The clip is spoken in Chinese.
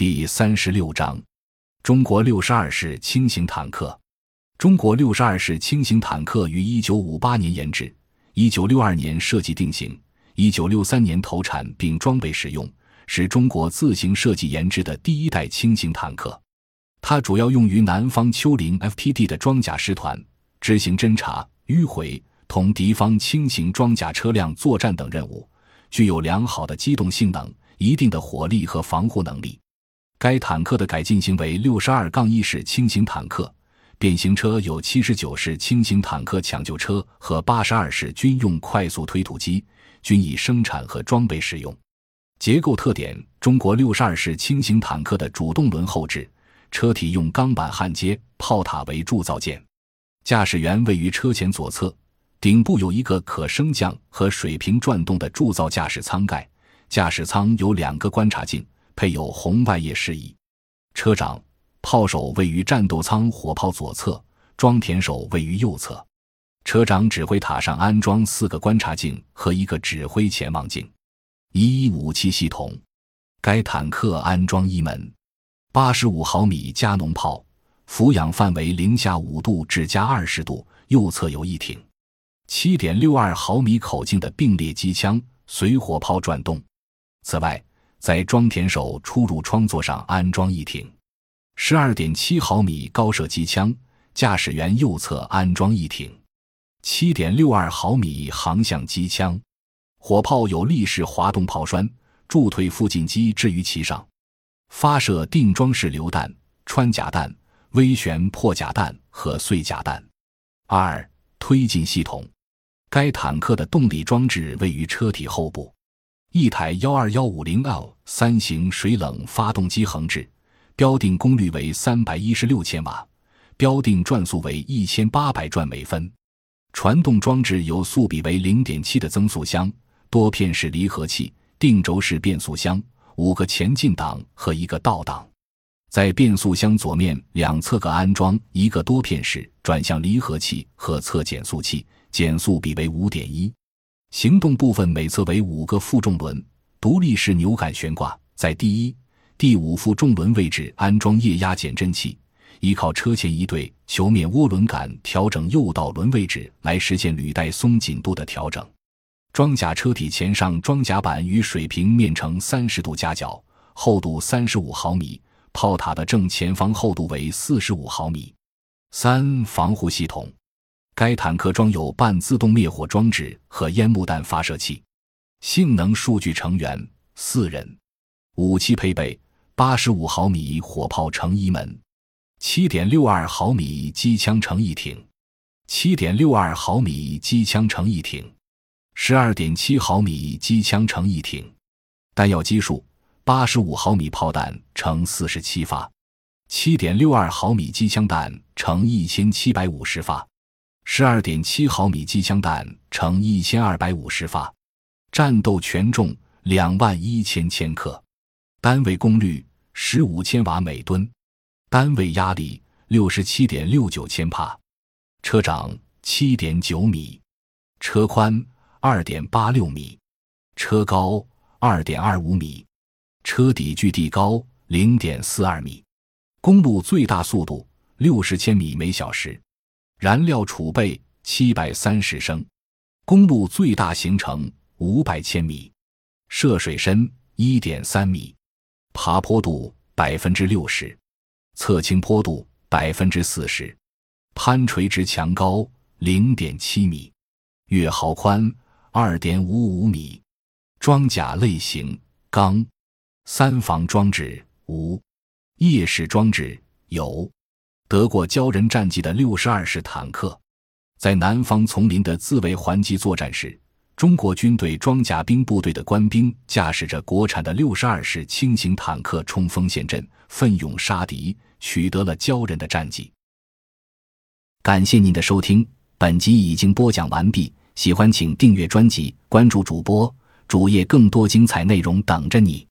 第三十六章：中国六十二式轻型坦克。中国六十二式轻型坦克于一九五八年研制，一九六二年设计定型，一九六三年投产并装备使用，是中国自行设计研制的第一代轻型坦克。它主要用于南方丘陵 FTD 的装甲师团执行侦察、迂回、同敌方轻型装甲车辆作战等任务，具有良好的机动性能、一定的火力和防护能力。该坦克的改进型为六十二杠一式轻型坦克，变形车有七十九式轻型坦克抢救车和八十二式军用快速推土机，均已生产和装备使用。结构特点：中国六十二式轻型坦克的主动轮后置，车体用钢板焊接，炮塔为铸造件，驾驶员位于车前左侧，顶部有一个可升降和水平转动的铸造驾驶舱盖，驾驶舱有两个观察镜。配有红外夜视仪，车长、炮手位于战斗舱火炮左侧，装填手位于右侧。车长指挥塔上安装四个观察镜和一个指挥潜望镜。一武器系统，该坦克安装一门八十五毫米加农炮，俯仰范围零下五度至加二十度，右侧有一挺七点六二毫米口径的并列机枪，随火炮转动。此外，在装填手出入窗座上安装一挺。十二点七毫米高射机枪，驾驶员右侧安装一挺。七点六二毫米航向机枪，火炮有立式滑动炮栓，助推附近机置于其上，发射定装式榴弹、穿甲弹、微旋破甲弹和碎甲弹。二推进系统，该坦克的动力装置位于车体后部。一台幺二幺五零 L 三型水冷发动机横置，标定功率为三百一十六千瓦，标定转速为一千八百转每分。传动装置有速比为零点七的增速箱、多片式离合器、定轴式变速箱、五个前进档和一个倒档。在变速箱左面两侧各安装一个多片式转向离合器和侧减速器，减速比为五点一。行动部分每侧为五个负重轮，独立式扭杆悬挂在第一、第五负重轮位置安装液压减震器，依靠车前一对球面涡轮杆调整右导轮位置来实现履带松紧度的调整。装甲车体前上装甲板与水平面呈三十度夹角，厚度三十五毫米，炮塔的正前方厚度为四十五毫米。三防护系统。该坦克装有半自动灭火装置和烟幕弹发射器。性能数据成员四人。武器配备：八十五毫米火炮乘一门，七点六二毫米机枪乘一挺，七点六二毫米机枪乘一挺，十二点七毫米机枪乘一挺。弹药基数：八十五毫米炮弹乘四十七发，七点六二毫米机枪弹乘一千七百五十发。十二点七毫米机枪弹乘一千二百五十发，战斗权重两万一千千克，单位功率十五千瓦每吨，单位压力六十七点六九千帕，车长七点九米，车宽二点八六米，车高二点二五米，车底距地高零点四二米，公路最大速度六十千米每小时。燃料储备七百三十升，公路最大行程五百千米，涉水深一点三米，爬坡度百分之六十，侧倾坡度百分之四十，攀垂直墙高零点七米，月壕宽二点五五米，装甲类型钢，三防装置无，夜视装置有。得过骄人战绩的六十二式坦克，在南方丛林的自卫还击作战时，中国军队装甲兵部队的官兵驾驶着国产的六十二式轻型坦克冲锋陷阵，奋勇杀敌，取得了骄人的战绩。感谢您的收听，本集已经播讲完毕。喜欢请订阅专辑，关注主播主页，更多精彩内容等着你。